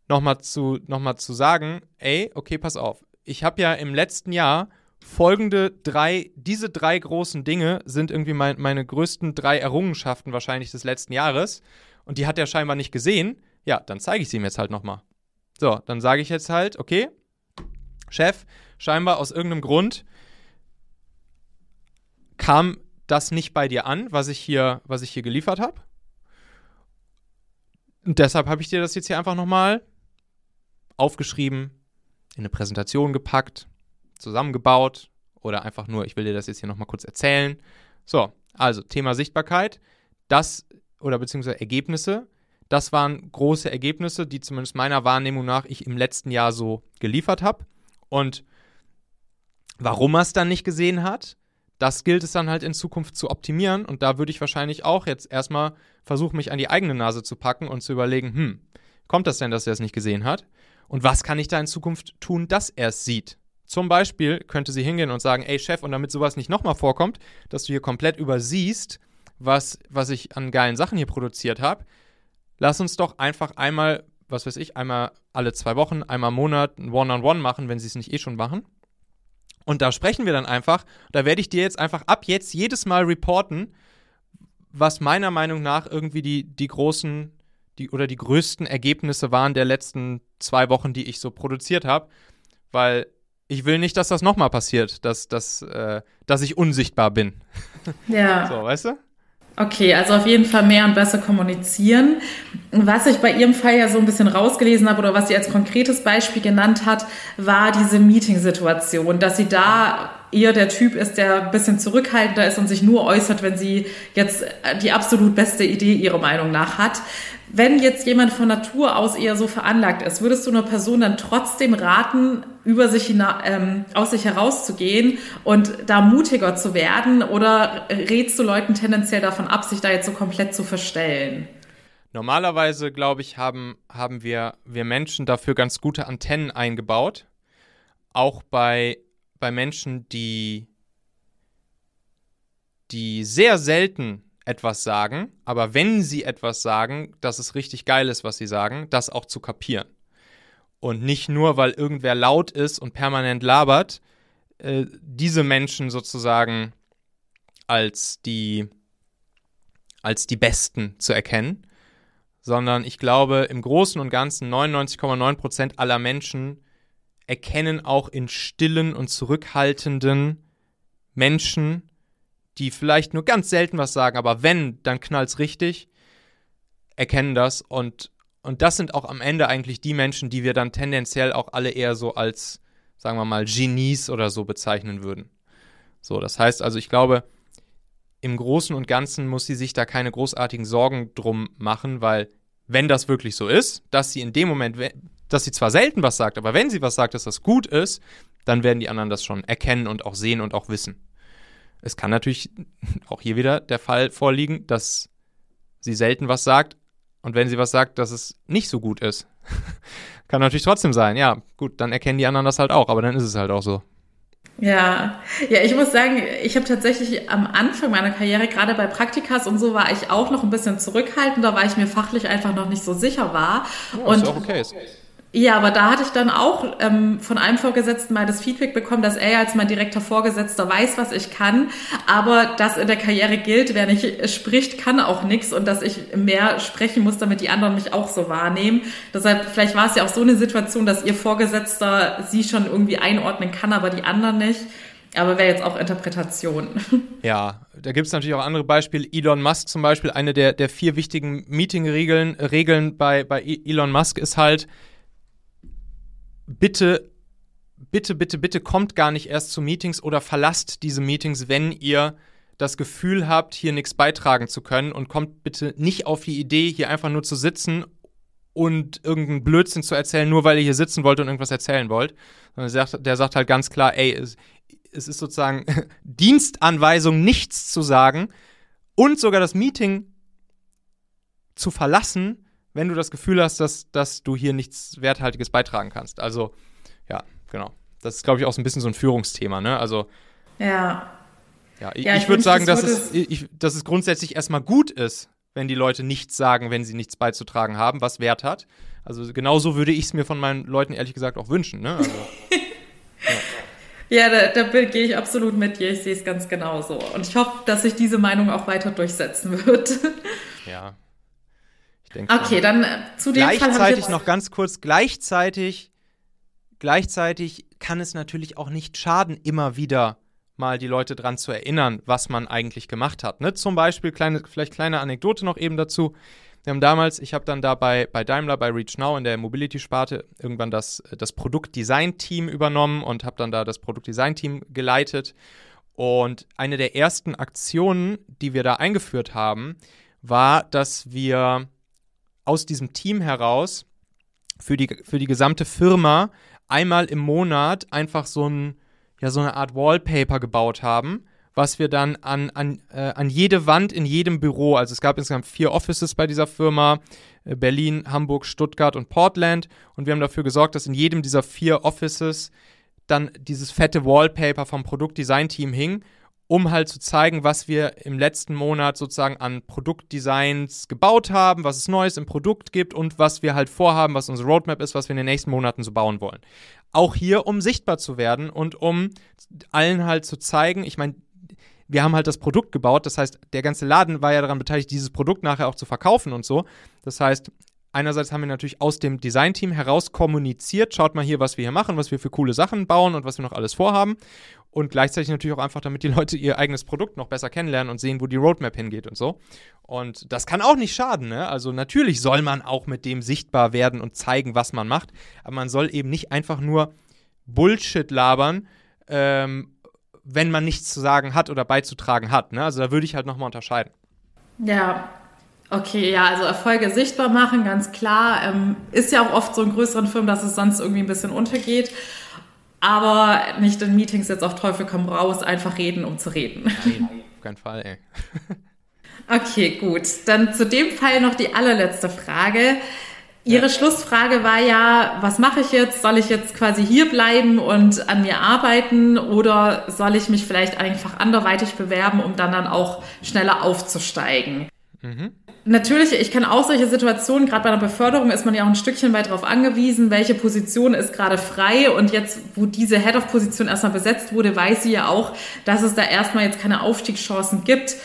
[SPEAKER 2] nochmal zu, noch zu sagen, ey, okay, pass auf, ich habe ja im letzten Jahr folgende drei, diese drei großen Dinge sind irgendwie mein, meine größten drei Errungenschaften wahrscheinlich des letzten Jahres und die hat er scheinbar nicht gesehen, ja, dann zeige ich sie ihm jetzt halt nochmal. So, dann sage ich jetzt halt, okay, Chef, scheinbar aus irgendeinem Grund kam das nicht bei dir an, was ich hier, was ich hier geliefert habe. Und deshalb habe ich dir das jetzt hier einfach nochmal aufgeschrieben, in eine Präsentation gepackt, zusammengebaut oder einfach nur, ich will dir das jetzt hier nochmal kurz erzählen. So, also Thema Sichtbarkeit, das oder beziehungsweise Ergebnisse, das waren große Ergebnisse, die zumindest meiner Wahrnehmung nach ich im letzten Jahr so geliefert habe. Und warum er es dann nicht gesehen hat, das gilt es dann halt in Zukunft zu optimieren. Und da würde ich wahrscheinlich auch jetzt erstmal versuchen, mich an die eigene Nase zu packen und zu überlegen, hm, kommt das denn, dass er es nicht gesehen hat? Und was kann ich da in Zukunft tun, dass er es sieht? Zum Beispiel könnte sie hingehen und sagen, ey Chef, und damit sowas nicht nochmal vorkommt, dass du hier komplett übersiehst, was, was ich an geilen Sachen hier produziert habe, lass uns doch einfach einmal, was weiß ich, einmal alle zwei Wochen, einmal im Monat ein One-on-One -on -One machen, wenn sie es nicht eh schon machen. Und da sprechen wir dann einfach, da werde ich dir jetzt einfach ab jetzt jedes Mal reporten, was meiner Meinung nach irgendwie die, die großen die, oder die größten Ergebnisse waren der letzten zwei Wochen, die ich so produziert habe. Weil ich will nicht, dass das nochmal passiert, dass, dass, äh, dass ich unsichtbar bin.
[SPEAKER 1] Ja.
[SPEAKER 2] so, weißt du?
[SPEAKER 1] Okay, also auf jeden Fall mehr und besser kommunizieren. Was ich bei Ihrem Fall ja so ein bisschen rausgelesen habe oder was sie als konkretes Beispiel genannt hat, war diese Meeting-Situation, dass sie da eher der Typ ist, der ein bisschen zurückhaltender ist und sich nur äußert, wenn sie jetzt die absolut beste Idee ihrer Meinung nach hat. Wenn jetzt jemand von Natur aus eher so veranlagt ist, würdest du einer Person dann trotzdem raten, über sich hina ähm, aus sich herauszugehen und da mutiger zu werden? Oder rätst du Leuten tendenziell davon ab, sich da jetzt so komplett zu verstellen?
[SPEAKER 2] Normalerweise, glaube ich, haben, haben wir, wir Menschen dafür ganz gute Antennen eingebaut. Auch bei, bei Menschen, die, die sehr selten etwas sagen, aber wenn sie etwas sagen, dass es richtig geil ist, was sie sagen, das auch zu kapieren. Und nicht nur, weil irgendwer laut ist und permanent labert, äh, diese Menschen sozusagen als die, als die Besten zu erkennen, sondern ich glaube, im Großen und Ganzen 99,9% aller Menschen erkennen auch in stillen und zurückhaltenden Menschen die vielleicht nur ganz selten was sagen, aber wenn, dann knallt's richtig, erkennen das und, und das sind auch am Ende eigentlich die Menschen, die wir dann tendenziell auch alle eher so als, sagen wir mal, Genies oder so bezeichnen würden. So, das heißt also, ich glaube, im Großen und Ganzen muss sie sich da keine großartigen Sorgen drum machen, weil wenn das wirklich so ist, dass sie in dem Moment, dass sie zwar selten was sagt, aber wenn sie was sagt, dass das gut ist, dann werden die anderen das schon erkennen und auch sehen und auch wissen. Es kann natürlich auch hier wieder der Fall vorliegen, dass sie selten was sagt und wenn sie was sagt, dass es nicht so gut ist. kann natürlich trotzdem sein. Ja, gut, dann erkennen die anderen das halt auch, aber dann ist es halt auch so.
[SPEAKER 1] Ja, ja, ich muss sagen, ich habe tatsächlich am Anfang meiner Karriere, gerade bei Praktikas und so, war ich auch noch ein bisschen zurückhaltender, weil ich mir fachlich einfach noch nicht so sicher war.
[SPEAKER 2] Ja,
[SPEAKER 1] und
[SPEAKER 2] ist auch okay.
[SPEAKER 1] Ja, aber da hatte ich dann auch ähm, von einem Vorgesetzten mal das Feedback bekommen, dass er als mein direkter Vorgesetzter weiß, was ich kann, aber dass in der Karriere gilt, wer nicht spricht, kann auch nichts und dass ich mehr sprechen muss, damit die anderen mich auch so wahrnehmen. Deshalb, vielleicht war es ja auch so eine Situation, dass ihr Vorgesetzter sie schon irgendwie einordnen kann, aber die anderen nicht. Aber wäre jetzt auch Interpretation.
[SPEAKER 2] Ja, da gibt es natürlich auch andere Beispiele. Elon Musk zum Beispiel, eine der, der vier wichtigen Meeting-Regeln Regeln bei, bei e-, Elon Musk ist halt, bitte, bitte, bitte, bitte kommt gar nicht erst zu Meetings oder verlasst diese Meetings, wenn ihr das Gefühl habt, hier nichts beitragen zu können und kommt bitte nicht auf die Idee, hier einfach nur zu sitzen und irgendeinen Blödsinn zu erzählen, nur weil ihr hier sitzen wollt und irgendwas erzählen wollt. Der sagt, der sagt halt ganz klar, ey, es, es ist sozusagen Dienstanweisung, nichts zu sagen und sogar das Meeting zu verlassen, wenn du das Gefühl hast, dass, dass du hier nichts Werthaltiges beitragen kannst. Also, ja, genau. Das ist, glaube ich, auch so ein bisschen so ein Führungsthema, ne? Also.
[SPEAKER 1] Ja.
[SPEAKER 2] Ja, ich, ja, ich, ich würde sagen, dass es, ich, dass es grundsätzlich erstmal gut ist, wenn die Leute nichts sagen, wenn sie nichts beizutragen haben, was Wert hat. Also genauso würde ich es mir von meinen Leuten ehrlich gesagt auch wünschen. Ne? Also,
[SPEAKER 1] ja. ja, da, da gehe ich absolut mit dir. Ich sehe es ganz genauso. Und ich hoffe, dass sich diese Meinung auch weiter durchsetzen wird.
[SPEAKER 2] Ja,
[SPEAKER 1] denke Okay, dann äh, zu dem
[SPEAKER 2] gleichzeitig Fall ich noch ganz kurz, gleichzeitig, gleichzeitig kann es natürlich auch nicht schaden, immer wieder mal die Leute dran zu erinnern, was man eigentlich gemacht hat. Ne? Zum Beispiel, kleine, vielleicht kleine Anekdote noch eben dazu. Wir haben damals, ich habe dann da bei, bei Daimler, bei Reach Now in der Mobility-Sparte irgendwann das, das Produktdesign-Team übernommen und habe dann da das Produktdesign-Team geleitet. Und eine der ersten Aktionen, die wir da eingeführt haben, war, dass wir aus diesem Team heraus für die, für die gesamte Firma einmal im Monat einfach so, ein, ja, so eine Art Wallpaper gebaut haben, was wir dann an, an, äh, an jede Wand in jedem Büro, also es gab insgesamt vier Offices bei dieser Firma, äh, Berlin, Hamburg, Stuttgart und Portland, und wir haben dafür gesorgt, dass in jedem dieser vier Offices dann dieses fette Wallpaper vom Produktdesign-Team hing um halt zu zeigen, was wir im letzten Monat sozusagen an Produktdesigns gebaut haben, was es Neues im Produkt gibt und was wir halt vorhaben, was unsere Roadmap ist, was wir in den nächsten Monaten so bauen wollen. Auch hier, um sichtbar zu werden und um allen halt zu zeigen, ich meine, wir haben halt das Produkt gebaut, das heißt, der ganze Laden war ja daran beteiligt, dieses Produkt nachher auch zu verkaufen und so. Das heißt, einerseits haben wir natürlich aus dem Designteam heraus kommuniziert, schaut mal hier, was wir hier machen, was wir für coole Sachen bauen und was wir noch alles vorhaben. Und gleichzeitig natürlich auch einfach, damit die Leute ihr eigenes Produkt noch besser kennenlernen und sehen, wo die Roadmap hingeht und so. Und das kann auch nicht schaden, ne? Also natürlich soll man auch mit dem sichtbar werden und zeigen, was man macht, aber man soll eben nicht einfach nur Bullshit labern, ähm, wenn man nichts zu sagen hat oder beizutragen hat. Ne? Also da würde ich halt nochmal unterscheiden.
[SPEAKER 1] Ja, Okay, ja, also Erfolge sichtbar machen, ganz klar. Ähm, ist ja auch oft so in größeren Firmen, dass es sonst irgendwie ein bisschen untergeht. Aber nicht in Meetings jetzt auf Teufel komm raus, einfach reden, um zu reden.
[SPEAKER 2] Nein, auf keinen Fall, ey.
[SPEAKER 1] okay, gut. Dann zu dem Fall noch die allerletzte Frage. Ihre ja. Schlussfrage war ja, was mache ich jetzt? Soll ich jetzt quasi hier bleiben und an mir arbeiten oder soll ich mich vielleicht einfach anderweitig bewerben, um dann dann auch schneller aufzusteigen? Mhm. Natürlich, ich kenne auch solche Situationen, gerade bei einer Beförderung ist man ja auch ein Stückchen weit darauf angewiesen, welche Position ist gerade frei und jetzt, wo diese Head-of-Position erstmal besetzt wurde, weiß sie ja auch, dass es da erstmal jetzt keine Aufstiegschancen gibt.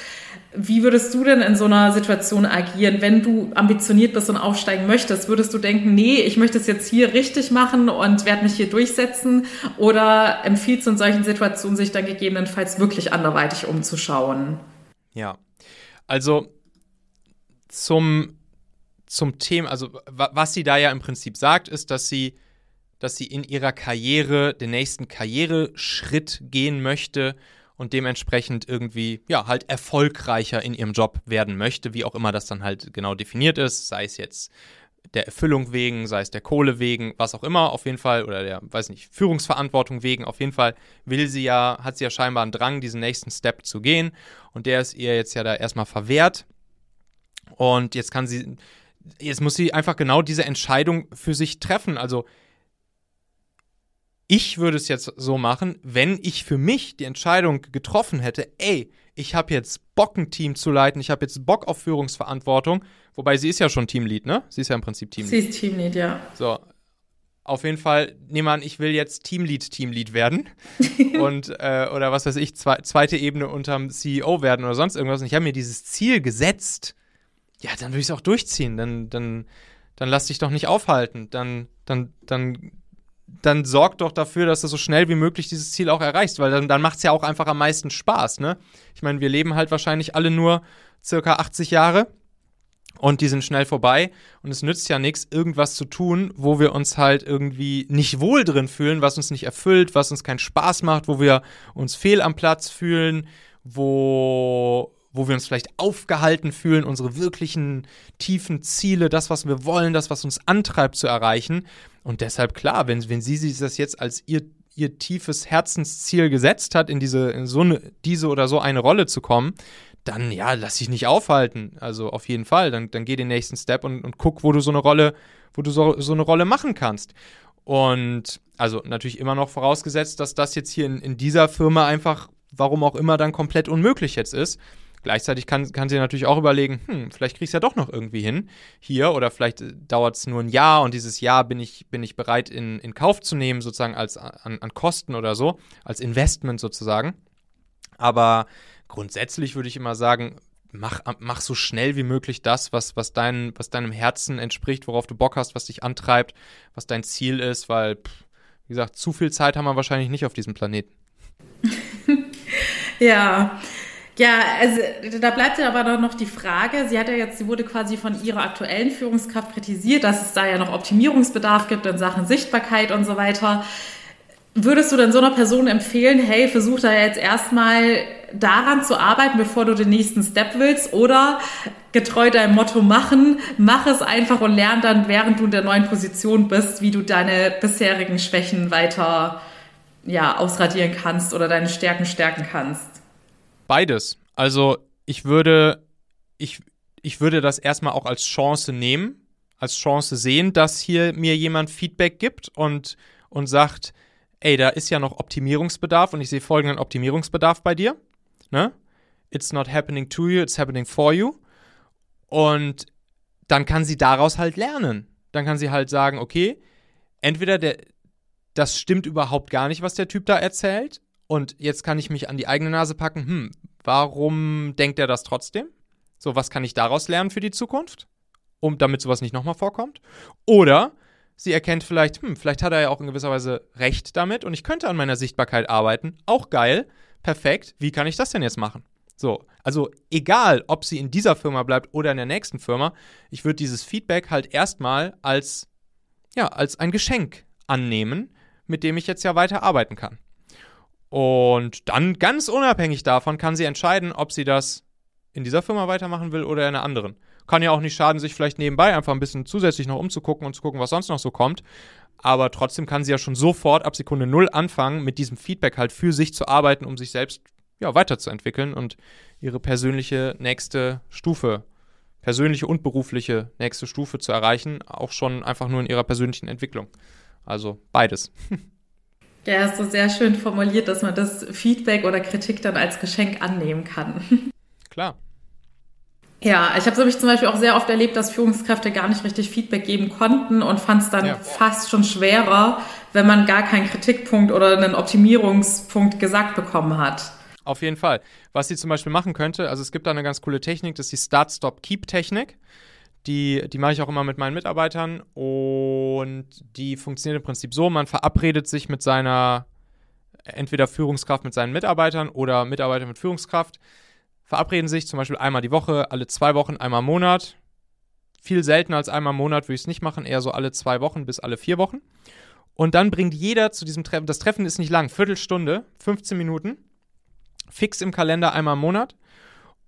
[SPEAKER 1] Wie würdest du denn in so einer Situation agieren, wenn du ambitioniert bist und aufsteigen möchtest? Würdest du denken, nee, ich möchte es jetzt hier richtig machen und werde mich hier durchsetzen? Oder empfiehlst du in solchen Situationen, sich dann gegebenenfalls wirklich anderweitig umzuschauen?
[SPEAKER 2] Ja, also zum, zum Thema, also was sie da ja im Prinzip sagt, ist, dass sie, dass sie in ihrer Karriere den nächsten Karriereschritt gehen möchte und dementsprechend irgendwie, ja, halt erfolgreicher in ihrem Job werden möchte, wie auch immer das dann halt genau definiert ist, sei es jetzt der Erfüllung wegen, sei es der Kohle wegen, was auch immer, auf jeden Fall, oder der, weiß nicht, Führungsverantwortung wegen, auf jeden Fall will sie ja, hat sie ja scheinbar einen Drang, diesen nächsten Step zu gehen. Und der ist ihr jetzt ja da erstmal verwehrt. Und jetzt kann sie, jetzt muss sie einfach genau diese Entscheidung für sich treffen. Also ich würde es jetzt so machen, wenn ich für mich die Entscheidung getroffen hätte, ey, ich habe jetzt Bock, ein Team zu leiten, ich habe jetzt Bock auf Führungsverantwortung, wobei sie ist ja schon Teamlead, ne? Sie ist ja im Prinzip Teamlead.
[SPEAKER 1] Sie ist Teamlead, ja.
[SPEAKER 2] So. auf jeden Fall, nehmen wir an, ich will jetzt Teamlead, Teamlead werden und äh, oder was weiß ich, zwe zweite Ebene unterm CEO werden oder sonst irgendwas. Und ich habe mir dieses Ziel gesetzt, ja, dann würde ich es auch durchziehen. Dann, dann, dann lass dich doch nicht aufhalten. Dann, dann, dann, dann sorg doch dafür, dass du so schnell wie möglich dieses Ziel auch erreichst, weil dann, dann macht es ja auch einfach am meisten Spaß, ne? Ich meine, wir leben halt wahrscheinlich alle nur circa 80 Jahre und die sind schnell vorbei und es nützt ja nichts, irgendwas zu tun, wo wir uns halt irgendwie nicht wohl drin fühlen, was uns nicht erfüllt, was uns keinen Spaß macht, wo wir uns fehl am Platz fühlen, wo, wo wir uns vielleicht aufgehalten fühlen, unsere wirklichen tiefen Ziele, das, was wir wollen, das, was uns antreibt zu erreichen. Und deshalb klar, wenn, wenn sie sich das jetzt als ihr, ihr tiefes Herzensziel gesetzt hat, in diese, in so eine, diese oder so eine Rolle zu kommen, dann ja, lass dich nicht aufhalten. Also auf jeden Fall. Dann, dann geh den nächsten Step und, und guck, wo du so eine Rolle, wo du so, so eine Rolle machen kannst. Und also natürlich immer noch vorausgesetzt, dass das jetzt hier in, in dieser Firma einfach, warum auch immer, dann komplett unmöglich jetzt ist. Gleichzeitig kann, kann sie natürlich auch überlegen, hm, vielleicht kriegst du ja doch noch irgendwie hin hier oder vielleicht äh, dauert es nur ein Jahr und dieses Jahr bin ich, bin ich bereit in, in Kauf zu nehmen, sozusagen als an, an Kosten oder so, als Investment sozusagen. Aber grundsätzlich würde ich immer sagen, mach, mach so schnell wie möglich das, was, was, dein, was deinem Herzen entspricht, worauf du Bock hast, was dich antreibt, was dein Ziel ist, weil, wie gesagt, zu viel Zeit haben wir wahrscheinlich nicht auf diesem Planeten.
[SPEAKER 1] ja. Ja, also da bleibt ja aber noch die Frage, sie hat ja jetzt, sie wurde quasi von ihrer aktuellen Führungskraft kritisiert, dass es da ja noch Optimierungsbedarf gibt in Sachen Sichtbarkeit und so weiter. Würdest du denn so einer Person empfehlen, hey, versuch da jetzt erstmal daran zu arbeiten, bevor du den nächsten Step willst oder getreu deinem Motto machen, mach es einfach und lern dann, während du in der neuen Position bist, wie du deine bisherigen Schwächen weiter ja, ausradieren kannst oder deine Stärken stärken kannst?
[SPEAKER 2] Beides. Also ich würde, ich, ich würde das erstmal auch als Chance nehmen, als Chance sehen, dass hier mir jemand Feedback gibt und, und sagt, ey, da ist ja noch Optimierungsbedarf und ich sehe folgenden Optimierungsbedarf bei dir. Ne? It's not happening to you, it's happening for you. Und dann kann sie daraus halt lernen. Dann kann sie halt sagen, okay, entweder der, das stimmt überhaupt gar nicht, was der Typ da erzählt. Und jetzt kann ich mich an die eigene Nase packen, hm, warum denkt er das trotzdem? So, was kann ich daraus lernen für die Zukunft? Um, damit sowas nicht nochmal vorkommt. Oder Sie erkennt vielleicht, hm, vielleicht hat er ja auch in gewisser Weise recht damit und ich könnte an meiner Sichtbarkeit arbeiten. Auch geil, perfekt. Wie kann ich das denn jetzt machen? So, also egal, ob sie in dieser Firma bleibt oder in der nächsten Firma, ich würde dieses Feedback halt erstmal als, ja, als ein Geschenk annehmen, mit dem ich jetzt ja weiter arbeiten kann. Und dann ganz unabhängig davon kann sie entscheiden, ob sie das in dieser Firma weitermachen will oder in einer anderen. Kann ja auch nicht schaden, sich vielleicht nebenbei einfach ein bisschen zusätzlich noch umzugucken und zu gucken, was sonst noch so kommt. Aber trotzdem kann sie ja schon sofort ab Sekunde Null anfangen, mit diesem Feedback halt für sich zu arbeiten, um sich selbst ja, weiterzuentwickeln und ihre persönliche nächste Stufe, persönliche und berufliche nächste Stufe zu erreichen, auch schon einfach nur in ihrer persönlichen Entwicklung. Also beides.
[SPEAKER 1] Ja, hast du sehr schön formuliert, dass man das Feedback oder Kritik dann als Geschenk annehmen kann.
[SPEAKER 2] Klar.
[SPEAKER 1] Ja, ich habe es nämlich zum Beispiel auch sehr oft erlebt, dass Führungskräfte gar nicht richtig Feedback geben konnten und fand es dann ja. fast schon schwerer, wenn man gar keinen Kritikpunkt oder einen Optimierungspunkt gesagt bekommen hat.
[SPEAKER 2] Auf jeden Fall. Was sie zum Beispiel machen könnte, also es gibt da eine ganz coole Technik, das ist die Start-Stop-Keep-Technik. Die, die mache ich auch immer mit meinen Mitarbeitern und die funktioniert im Prinzip so, man verabredet sich mit seiner, entweder Führungskraft mit seinen Mitarbeitern oder Mitarbeiter mit Führungskraft verabreden sich zum Beispiel einmal die Woche, alle zwei Wochen, einmal im Monat. Viel seltener als einmal im Monat würde ich es nicht machen, eher so alle zwei Wochen bis alle vier Wochen. Und dann bringt jeder zu diesem Treffen, das Treffen ist nicht lang, Viertelstunde, 15 Minuten, fix im Kalender einmal im Monat.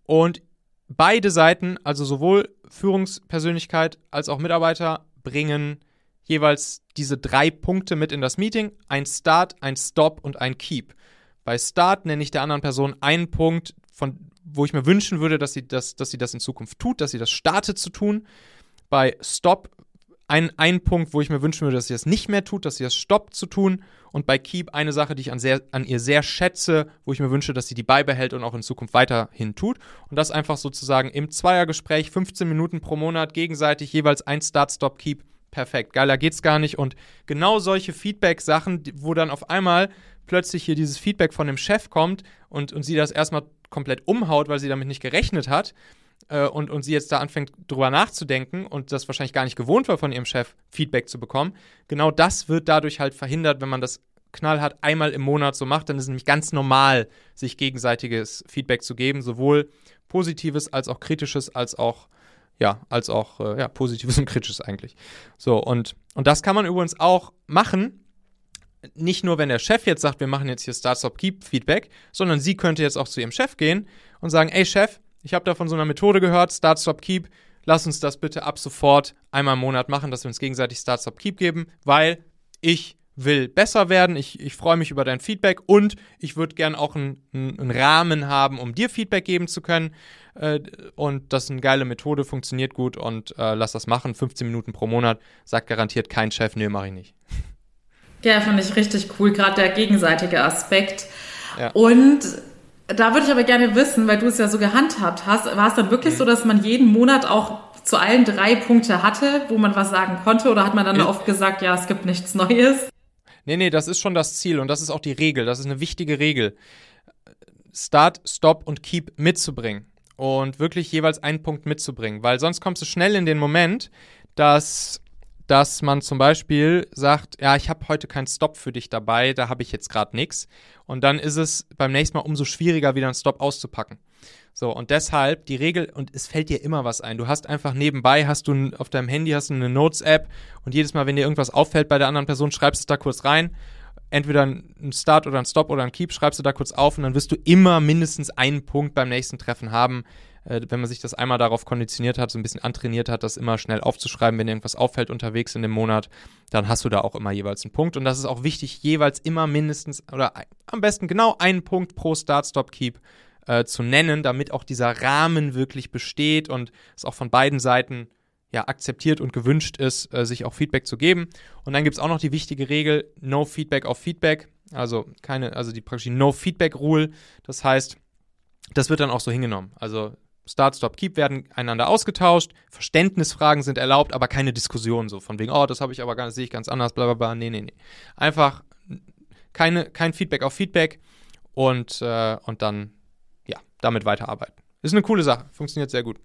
[SPEAKER 2] Und beide Seiten, also sowohl Führungspersönlichkeit als auch Mitarbeiter, bringen jeweils diese drei Punkte mit in das Meeting. Ein Start, ein Stop und ein Keep. Bei Start nenne ich der anderen Person einen Punkt, von, wo ich mir wünschen würde, dass sie das, dass sie das in Zukunft tut, dass sie das startet zu tun. Bei Stop ein, ein Punkt, wo ich mir wünschen würde, dass sie das nicht mehr tut, dass sie das stoppt zu tun. Und bei Keep eine Sache, die ich an, sehr, an ihr sehr schätze, wo ich mir wünsche, dass sie die beibehält und auch in Zukunft weiterhin tut. Und das einfach sozusagen im Zweiergespräch, 15 Minuten pro Monat, gegenseitig jeweils ein Start, Stop, Keep perfekt, geiler geht's gar nicht. Und genau solche Feedback-Sachen, wo dann auf einmal plötzlich hier dieses Feedback von dem Chef kommt und, und sie das erstmal komplett umhaut, weil sie damit nicht gerechnet hat äh, und, und sie jetzt da anfängt, drüber nachzudenken und das wahrscheinlich gar nicht gewohnt war, von ihrem Chef Feedback zu bekommen, genau das wird dadurch halt verhindert, wenn man das knallhart einmal im Monat so macht, dann ist es nämlich ganz normal, sich gegenseitiges Feedback zu geben, sowohl positives als auch kritisches, als auch ja, als auch äh, ja, positives und kritisches eigentlich. So, und, und das kann man übrigens auch machen, nicht nur, wenn der Chef jetzt sagt, wir machen jetzt hier Start, Stop, Keep Feedback, sondern sie könnte jetzt auch zu ihrem Chef gehen und sagen, ey Chef, ich habe da von so einer Methode gehört, Start, Stop, Keep, lass uns das bitte ab sofort einmal im Monat machen, dass wir uns gegenseitig Start, Stop, Keep geben, weil ich will besser werden, ich, ich freue mich über dein Feedback und ich würde gern auch einen, einen, Rahmen haben, um dir Feedback geben zu können. Äh, und das ist eine geile Methode, funktioniert gut und äh, lass das machen. 15 Minuten pro Monat, sagt garantiert kein Chef, nee, mache ich nicht.
[SPEAKER 1] Ja, finde ich richtig cool, gerade der gegenseitige Aspekt. Ja. Und da würde ich aber gerne wissen, weil du es ja so gehandhabt hast, war es dann wirklich mhm. so, dass man jeden Monat auch zu allen drei Punkte hatte, wo man was sagen konnte? Oder hat man dann ja. oft gesagt, ja, es gibt nichts Neues?
[SPEAKER 2] Nee, nee, das ist schon das Ziel und das ist auch die Regel. Das ist eine wichtige Regel. Start, Stop und Keep mitzubringen. Und wirklich jeweils einen Punkt mitzubringen. Weil sonst kommst du schnell in den Moment, dass, dass man zum Beispiel sagt, ja, ich habe heute keinen Stop für dich dabei, da habe ich jetzt gerade nichts. Und dann ist es beim nächsten Mal umso schwieriger, wieder einen Stop auszupacken. So, und deshalb die Regel, und es fällt dir immer was ein. Du hast einfach nebenbei, hast du auf deinem Handy hast du eine Notes-App und jedes Mal, wenn dir irgendwas auffällt bei der anderen Person, schreibst du es da kurz rein. Entweder ein Start oder ein Stop oder ein Keep, schreibst du da kurz auf und dann wirst du immer mindestens einen Punkt beim nächsten Treffen haben. Äh, wenn man sich das einmal darauf konditioniert hat, so ein bisschen antrainiert hat, das immer schnell aufzuschreiben, wenn irgendwas auffällt unterwegs in dem Monat, dann hast du da auch immer jeweils einen Punkt. Und das ist auch wichtig, jeweils immer mindestens oder am besten genau einen Punkt pro Start, Stop, Keep äh, zu nennen, damit auch dieser Rahmen wirklich besteht und es auch von beiden Seiten ja, akzeptiert und gewünscht ist, äh, sich auch Feedback zu geben. Und dann gibt es auch noch die wichtige Regel, No Feedback auf Feedback. Also keine, also die praktisch No Feedback Rule. Das heißt, das wird dann auch so hingenommen. Also Start, Stop, Keep werden einander ausgetauscht, Verständnisfragen sind erlaubt, aber keine Diskussion so von wegen, oh, das habe ich aber gar sehe ich ganz anders, bla bla bla. Nee, nee, nee. Einfach keine, kein Feedback auf Feedback und, äh, und dann damit weiterarbeiten. Ist eine coole Sache, funktioniert sehr gut.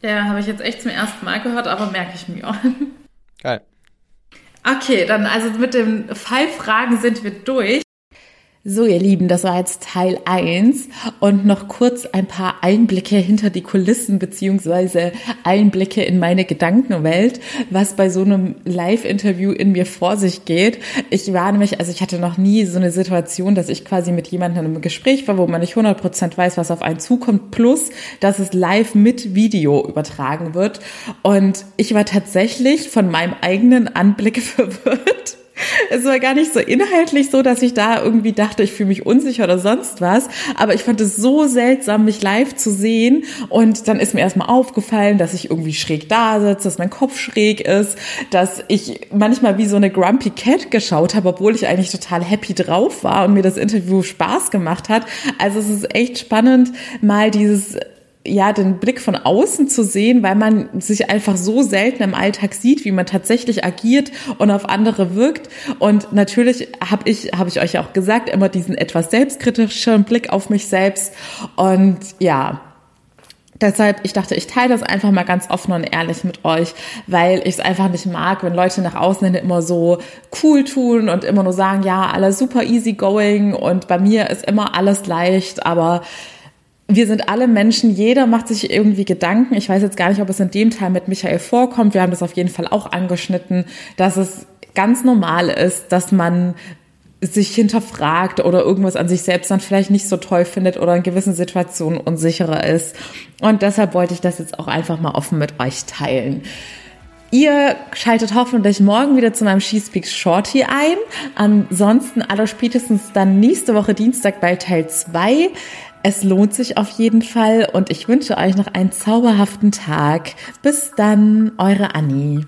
[SPEAKER 1] Ja, habe ich jetzt echt zum ersten Mal gehört, aber merke ich mir.
[SPEAKER 2] Geil.
[SPEAKER 1] Okay, dann also mit den Fallfragen sind wir durch. So, ihr Lieben, das war jetzt Teil 1 und noch kurz ein paar Einblicke hinter die Kulissen beziehungsweise Einblicke in meine Gedankenwelt, was bei so einem Live-Interview in mir vor sich geht. Ich war nämlich, also ich hatte noch nie so eine Situation, dass ich quasi mit jemandem einem Gespräch war, wo man nicht 100% weiß, was auf einen zukommt, plus, dass es live mit Video übertragen wird. Und ich war tatsächlich von meinem eigenen Anblick verwirrt es war gar nicht so inhaltlich so, dass ich da irgendwie dachte, ich fühle mich unsicher oder sonst was. Aber ich fand es so seltsam, mich live zu sehen. Und dann ist mir erstmal aufgefallen, dass ich irgendwie schräg da sitze, dass mein Kopf schräg ist, dass ich manchmal wie so eine Grumpy Cat geschaut habe, obwohl ich eigentlich total happy drauf war und mir das Interview Spaß gemacht hat. Also es ist echt spannend, mal dieses ja, den Blick von außen zu sehen, weil man sich einfach so selten im Alltag sieht, wie man tatsächlich agiert und auf andere wirkt. Und natürlich habe ich, habe ich euch auch gesagt, immer diesen etwas selbstkritischen Blick auf mich selbst. Und ja, Deshalb, ich dachte, ich teile das einfach mal ganz offen und ehrlich mit euch, weil ich es einfach nicht mag, wenn Leute nach außen hin immer so cool tun und immer nur sagen, ja, alles super easy going und bei mir ist immer alles leicht, aber wir sind alle Menschen, jeder macht sich irgendwie Gedanken. Ich weiß jetzt gar nicht, ob es in dem Teil mit Michael vorkommt. Wir haben das auf jeden Fall auch angeschnitten, dass es ganz normal ist, dass man sich hinterfragt oder irgendwas an sich selbst dann vielleicht nicht so toll findet oder in gewissen Situationen unsicherer ist. Und deshalb wollte ich das jetzt auch einfach mal offen mit euch teilen. Ihr schaltet hoffentlich morgen wieder zu meinem She Speaks Shorty ein. Ansonsten aller spätestens dann nächste Woche Dienstag bei Teil 2. Es lohnt sich auf jeden Fall und ich wünsche euch noch einen zauberhaften Tag. Bis dann, eure Annie.